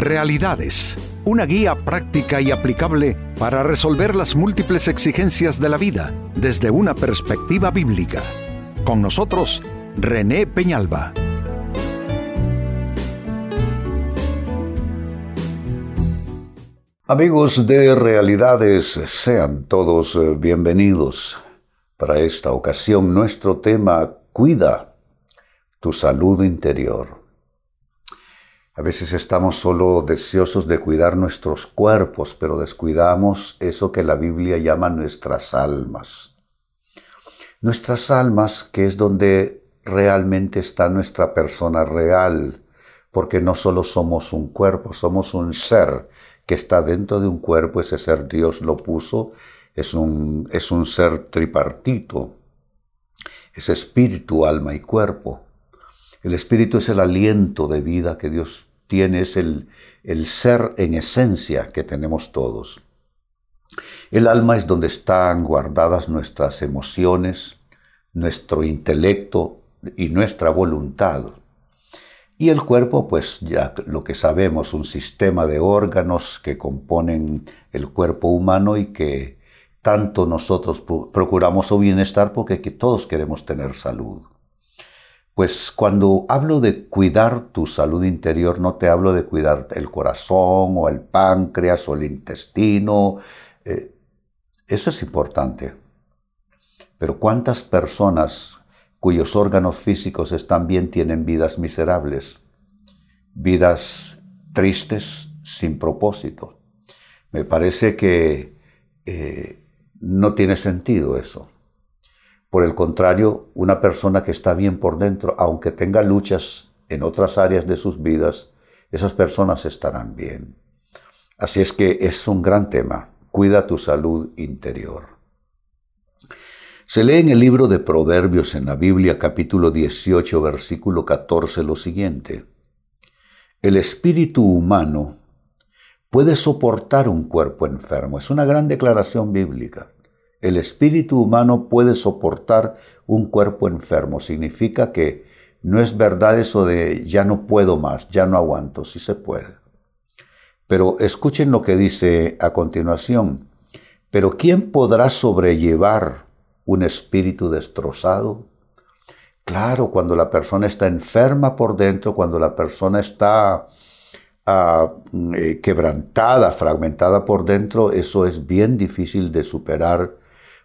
Realidades, una guía práctica y aplicable para resolver las múltiples exigencias de la vida desde una perspectiva bíblica. Con nosotros, René Peñalba. Amigos de Realidades, sean todos eh, bienvenidos. Para esta ocasión nuestro tema, cuida tu salud interior. A veces estamos solo deseosos de cuidar nuestros cuerpos, pero descuidamos eso que la Biblia llama nuestras almas. Nuestras almas, que es donde realmente está nuestra persona real, porque no solo somos un cuerpo, somos un ser que está dentro de un cuerpo, ese ser Dios lo puso, es un, es un ser tripartito, es espíritu, alma y cuerpo. El espíritu es el aliento de vida que Dios tiene, es el, el ser en esencia que tenemos todos. El alma es donde están guardadas nuestras emociones, nuestro intelecto y nuestra voluntad. Y el cuerpo, pues ya lo que sabemos, un sistema de órganos que componen el cuerpo humano y que tanto nosotros procuramos su bienestar porque todos queremos tener salud. Pues cuando hablo de cuidar tu salud interior, no te hablo de cuidar el corazón o el páncreas o el intestino. Eh, eso es importante. Pero ¿cuántas personas cuyos órganos físicos están bien tienen vidas miserables? Vidas tristes, sin propósito. Me parece que eh, no tiene sentido eso. Por el contrario, una persona que está bien por dentro, aunque tenga luchas en otras áreas de sus vidas, esas personas estarán bien. Así es que es un gran tema. Cuida tu salud interior. Se lee en el libro de Proverbios en la Biblia capítulo 18 versículo 14 lo siguiente. El espíritu humano puede soportar un cuerpo enfermo. Es una gran declaración bíblica. El espíritu humano puede soportar un cuerpo enfermo. Significa que no es verdad eso de ya no puedo más, ya no aguanto, sí se puede. Pero escuchen lo que dice a continuación. Pero ¿quién podrá sobrellevar un espíritu destrozado? Claro, cuando la persona está enferma por dentro, cuando la persona está ah, eh, quebrantada, fragmentada por dentro, eso es bien difícil de superar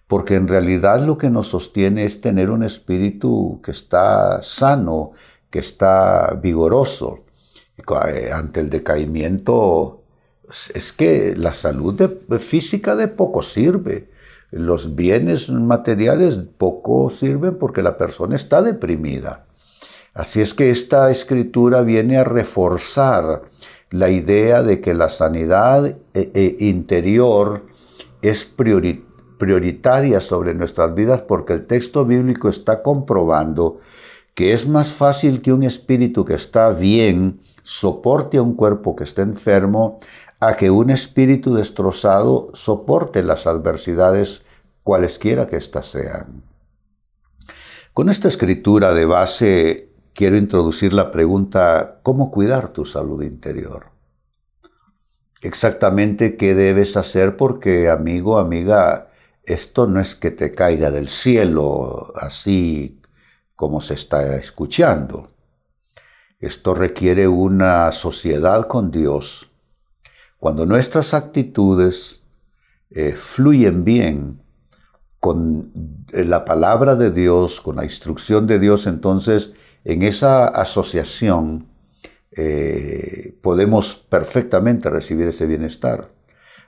porque en realidad lo que nos sostiene es tener un espíritu que está sano, que está vigoroso. Eh, ante el decaimiento, es que la salud física de poco sirve. Los bienes materiales poco sirven porque la persona está deprimida. Así es que esta escritura viene a reforzar la idea de que la sanidad eh, eh, interior es prioritaria prioritaria sobre nuestras vidas porque el texto bíblico está comprobando que es más fácil que un espíritu que está bien soporte a un cuerpo que está enfermo a que un espíritu destrozado soporte las adversidades cualesquiera que éstas sean. Con esta escritura de base quiero introducir la pregunta ¿cómo cuidar tu salud interior? Exactamente qué debes hacer porque amigo, amiga, esto no es que te caiga del cielo así como se está escuchando. Esto requiere una sociedad con Dios. Cuando nuestras actitudes eh, fluyen bien con eh, la palabra de Dios, con la instrucción de Dios, entonces en esa asociación eh, podemos perfectamente recibir ese bienestar.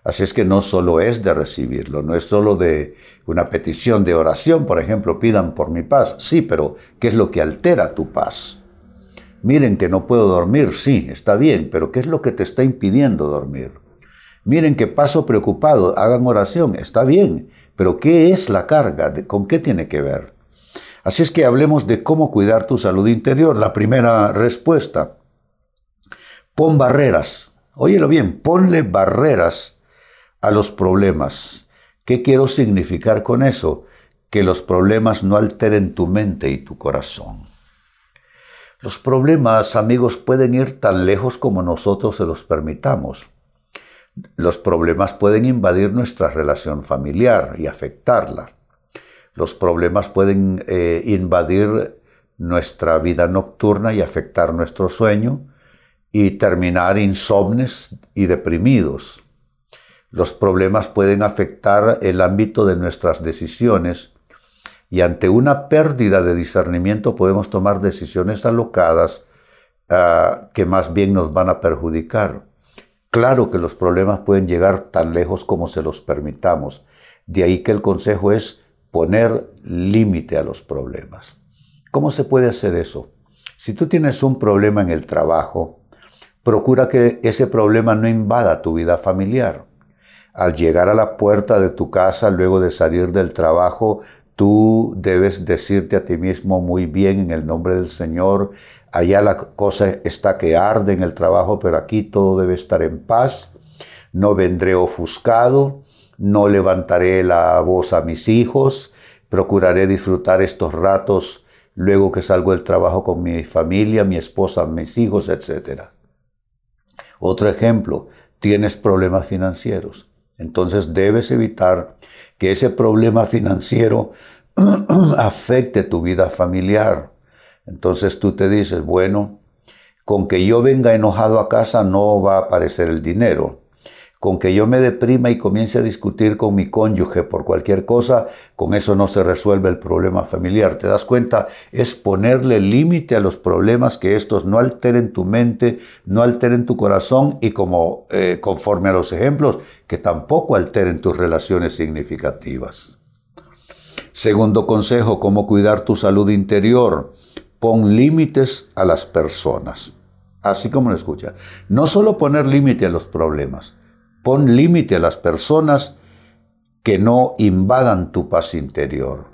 Así es que no solo es de recibirlo, no es solo de una petición de oración, por ejemplo, pidan por mi paz. Sí, pero ¿qué es lo que altera tu paz? Miren que no puedo dormir, sí, está bien, pero ¿qué es lo que te está impidiendo dormir? Miren que paso preocupado, hagan oración, está bien, pero ¿qué es la carga? ¿Con qué tiene que ver? Así es que hablemos de cómo cuidar tu salud interior. La primera respuesta, pon barreras. Óyelo bien, ponle barreras a los problemas. ¿Qué quiero significar con eso? Que los problemas no alteren tu mente y tu corazón. Los problemas, amigos, pueden ir tan lejos como nosotros se los permitamos. Los problemas pueden invadir nuestra relación familiar y afectarla. Los problemas pueden eh, invadir nuestra vida nocturna y afectar nuestro sueño y terminar insomnes y deprimidos. Los problemas pueden afectar el ámbito de nuestras decisiones y ante una pérdida de discernimiento podemos tomar decisiones alocadas ah, que más bien nos van a perjudicar. Claro que los problemas pueden llegar tan lejos como se los permitamos. De ahí que el consejo es poner límite a los problemas. ¿Cómo se puede hacer eso? Si tú tienes un problema en el trabajo, procura que ese problema no invada tu vida familiar. Al llegar a la puerta de tu casa luego de salir del trabajo, tú debes decirte a ti mismo muy bien en el nombre del Señor, allá la cosa está que arde en el trabajo, pero aquí todo debe estar en paz, no vendré ofuscado, no levantaré la voz a mis hijos, procuraré disfrutar estos ratos luego que salgo del trabajo con mi familia, mi esposa, mis hijos, etc. Otro ejemplo, tienes problemas financieros. Entonces debes evitar que ese problema financiero afecte tu vida familiar. Entonces tú te dices, bueno, con que yo venga enojado a casa no va a aparecer el dinero con que yo me deprima y comience a discutir con mi cónyuge por cualquier cosa, con eso no se resuelve el problema familiar. ¿Te das cuenta? Es ponerle límite a los problemas que estos no alteren tu mente, no alteren tu corazón y como eh, conforme a los ejemplos, que tampoco alteren tus relaciones significativas. Segundo consejo, cómo cuidar tu salud interior. Pon límites a las personas. Así como lo escucha. No solo poner límite a los problemas, Pon límite a las personas que no invadan tu paz interior.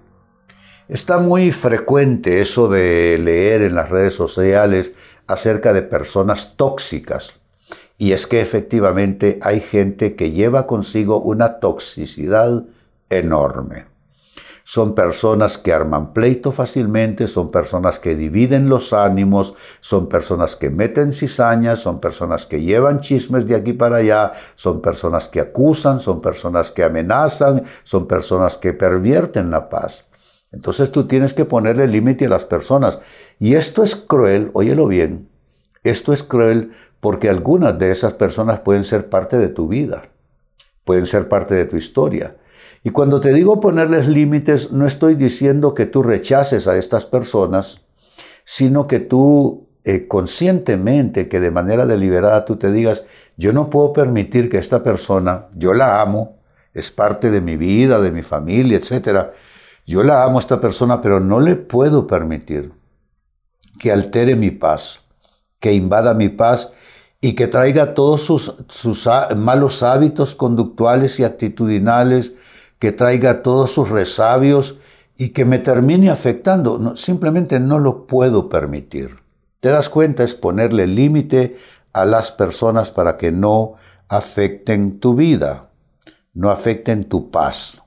Está muy frecuente eso de leer en las redes sociales acerca de personas tóxicas. Y es que efectivamente hay gente que lleva consigo una toxicidad enorme. Son personas que arman pleito fácilmente, son personas que dividen los ánimos, son personas que meten cizañas, son personas que llevan chismes de aquí para allá, son personas que acusan, son personas que amenazan, son personas que pervierten la paz. Entonces tú tienes que ponerle límite a las personas. Y esto es cruel, óyelo bien, esto es cruel porque algunas de esas personas pueden ser parte de tu vida, pueden ser parte de tu historia. Y cuando te digo ponerles límites, no estoy diciendo que tú rechaces a estas personas, sino que tú eh, conscientemente, que de manera deliberada tú te digas, yo no puedo permitir que esta persona, yo la amo, es parte de mi vida, de mi familia, etc. Yo la amo a esta persona, pero no le puedo permitir que altere mi paz, que invada mi paz y que traiga todos sus, sus malos hábitos conductuales y actitudinales, que traiga todos sus resabios y que me termine afectando. simplemente no lo puedo permitir. ¿Te das cuenta? Es ponerle límite a las personas para que no afecten tu vida, no afecten tu paz.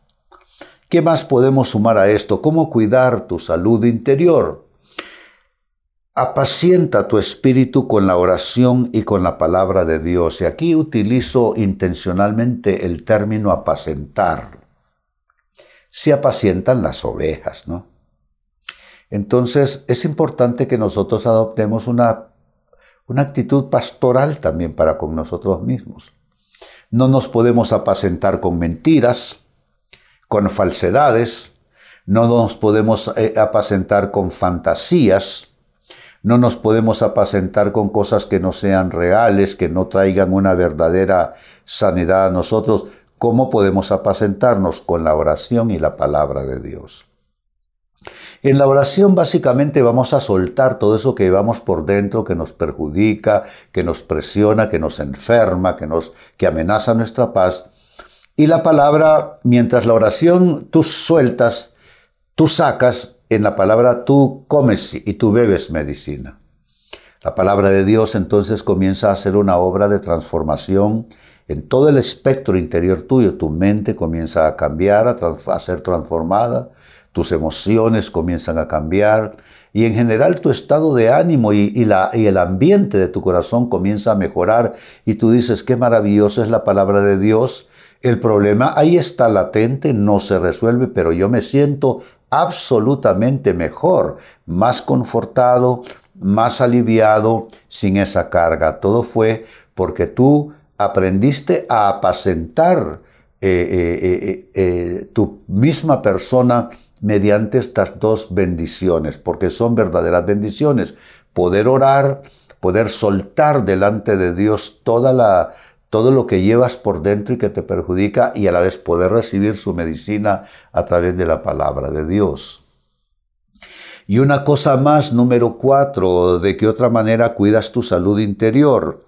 ¿Qué más podemos sumar a esto? ¿Cómo cuidar tu salud interior? Apacienta tu espíritu con la oración y con la palabra de Dios. Y aquí utilizo intencionalmente el término apacentar se apacientan las ovejas, ¿no? Entonces es importante que nosotros adoptemos una, una actitud pastoral también para con nosotros mismos. No nos podemos apacentar con mentiras, con falsedades, no nos podemos eh, apacentar con fantasías, no nos podemos apacentar con cosas que no sean reales, que no traigan una verdadera sanidad a nosotros. ¿Cómo podemos apacentarnos? Con la oración y la palabra de Dios. En la oración básicamente vamos a soltar todo eso que llevamos por dentro, que nos perjudica, que nos presiona, que nos enferma, que, nos, que amenaza nuestra paz. Y la palabra, mientras la oración tú sueltas, tú sacas, en la palabra tú comes y tú bebes medicina. La palabra de Dios entonces comienza a hacer una obra de transformación en todo el espectro interior tuyo. Tu mente comienza a cambiar, a, ser transformada, tus emociones comienzan a cambiar y en general tu estado de ánimo y, y el ambiente de tu corazón comienza a mejorar y tú dices, qué maravillosa es la palabra de Dios. El problema ahí está latente, no se resuelve, pero yo me siento absolutamente mejor, más confortado, más aliviado, sin esa carga. Todo fue porque tú aprendiste a apacentar eh, eh, eh, tu misma persona mediante estas dos bendiciones, porque son verdaderas bendiciones. Poder orar, poder soltar delante de Dios toda la, todo lo que llevas por dentro y que te perjudica y a la vez poder recibir su medicina a través de la palabra de Dios. Y una cosa más, número cuatro, de qué otra manera cuidas tu salud interior.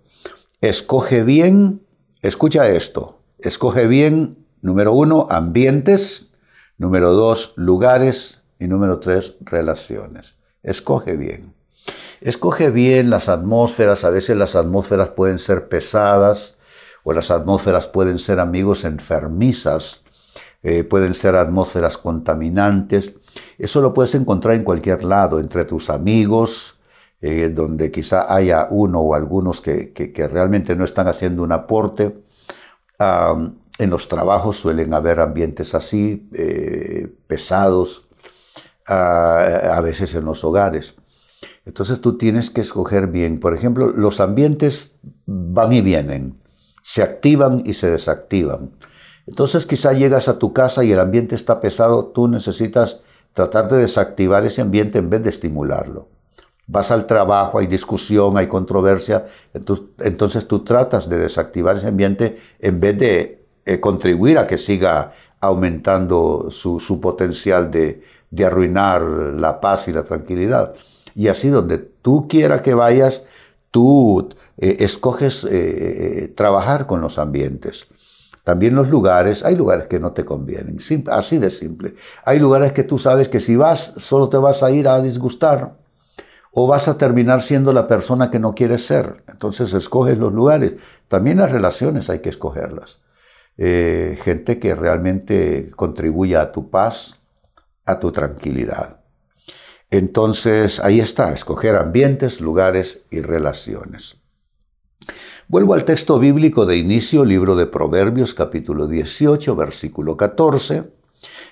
Escoge bien, escucha esto, escoge bien, número uno, ambientes, número dos, lugares y número tres, relaciones. Escoge bien. Escoge bien las atmósferas, a veces las atmósferas pueden ser pesadas o las atmósferas pueden ser amigos enfermizas, eh, pueden ser atmósferas contaminantes. Eso lo puedes encontrar en cualquier lado, entre tus amigos, eh, donde quizá haya uno o algunos que, realmente no están haciendo un aporte. en los trabajos suelen haber ambientes así, eh, pesados, a veces en los hogares. Entonces tú tienes que escoger bien. Por ejemplo, los ambientes van y vienen, se activan y se desactivan. Entonces quizá llegas a tu casa y el ambiente está pesado, tú necesitas tratar de desactivar ese ambiente en vez de estimularlo. Vas al trabajo, hay discusión, hay controversia, entonces, tú tratas de desactivar ese ambiente en vez de eh, contribuir a que siga aumentando su, potencial de, arruinar la paz y la tranquilidad. Y así donde tú quieras que vayas, tú eh, escoges eh, trabajar con los ambientes. También los lugares, hay lugares que no te convienen, así de simple. Hay lugares que tú sabes que si vas, solo te vas a ir a disgustar o vas a terminar siendo la persona que no quieres ser. Entonces escoges los lugares. También las relaciones hay que escogerlas. Eh, gente que realmente contribuya a tu paz, a tu tranquilidad. Entonces ahí está, escoger ambientes, lugares y relaciones. Vuelvo al texto bíblico de inicio, libro de Proverbios capítulo 18, versículo 14.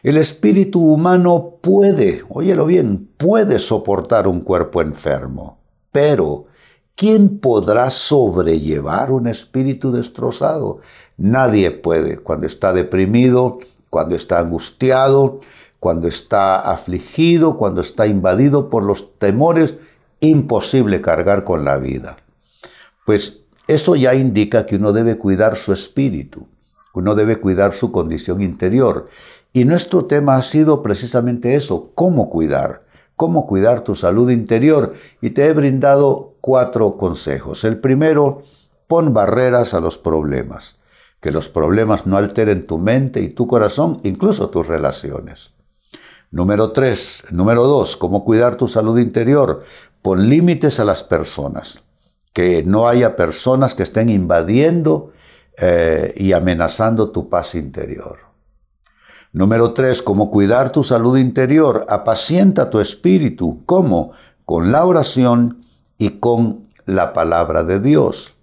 El espíritu humano puede, óyelo bien, puede soportar un cuerpo enfermo, pero ¿quién podrá sobrellevar un espíritu destrozado? Nadie puede cuando está deprimido, cuando está angustiado, cuando está afligido, cuando está invadido por los temores, imposible cargar con la vida. Pues eso ya indica que uno debe cuidar su espíritu, uno debe cuidar su condición interior. Y nuestro tema ha sido precisamente eso, cómo cuidar, cómo cuidar tu salud interior. Y te he brindado cuatro consejos. El primero, pon barreras a los problemas, que los problemas no alteren tu mente y tu corazón, incluso tus relaciones. Número tres, número dos, cómo cuidar tu salud interior, pon límites a las personas que no haya personas que estén invadiendo eh, y amenazando tu paz interior. Número tres, cómo cuidar tu salud interior. Apacienta tu espíritu. ¿Cómo? Con la oración y con la palabra de Dios.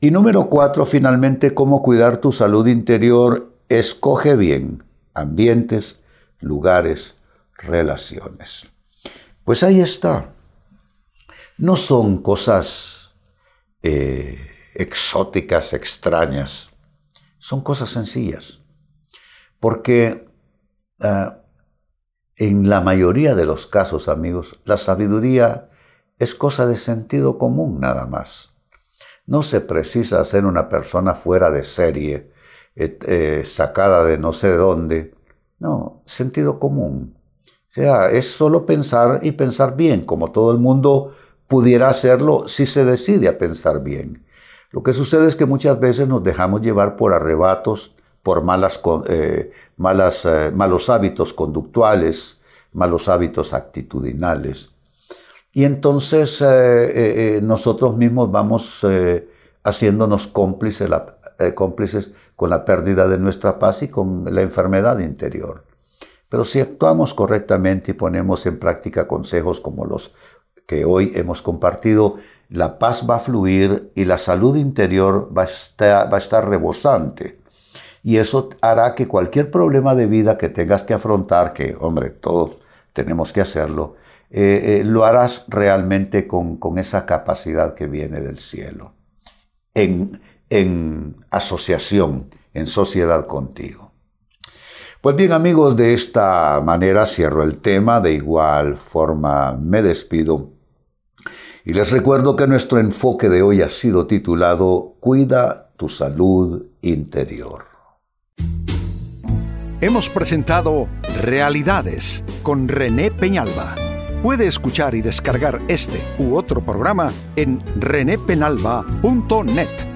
Y número cuatro, finalmente, cómo cuidar tu salud interior. Escoge bien ambientes, lugares, relaciones. Pues ahí está. No son cosas eh, exóticas, extrañas. Son cosas sencillas. Porque ah, en la mayoría de los casos, amigos, la sabiduría es cosa de sentido común nada más. No se precisa ser una persona fuera de serie, eh, eh, sacada de no sé dónde. No, sentido común. O sea, es solo pensar y pensar bien, como todo el mundo pudiera hacerlo si se decide a pensar bien. Lo que sucede es que muchas veces nos dejamos llevar por arrebatos, por malas, eh, eh, malos hábitos conductuales, malos hábitos actitudinales. Y entonces eh, nosotros mismos vamos haciéndonos cómplices, cómplices con la pérdida de nuestra paz y con la enfermedad interior. Pero si actuamos correctamente y ponemos en práctica consejos como los que hoy hemos compartido, la paz va a fluir y la salud interior va a estar, rebosante. Y eso hará que cualquier problema de vida que tengas que afrontar, que hombre, todos tenemos que hacerlo, eh, eh, lo harás realmente con, con, esa capacidad que viene del cielo, en, en asociación, en sociedad contigo. Pues bien amigos, de esta manera cierro el tema, de igual forma me despido y les recuerdo que nuestro enfoque de hoy ha sido titulado Cuida tu salud interior. Hemos presentado Realidades con René Peñalba. Puede escuchar y descargar este u otro programa en renépenalba.net.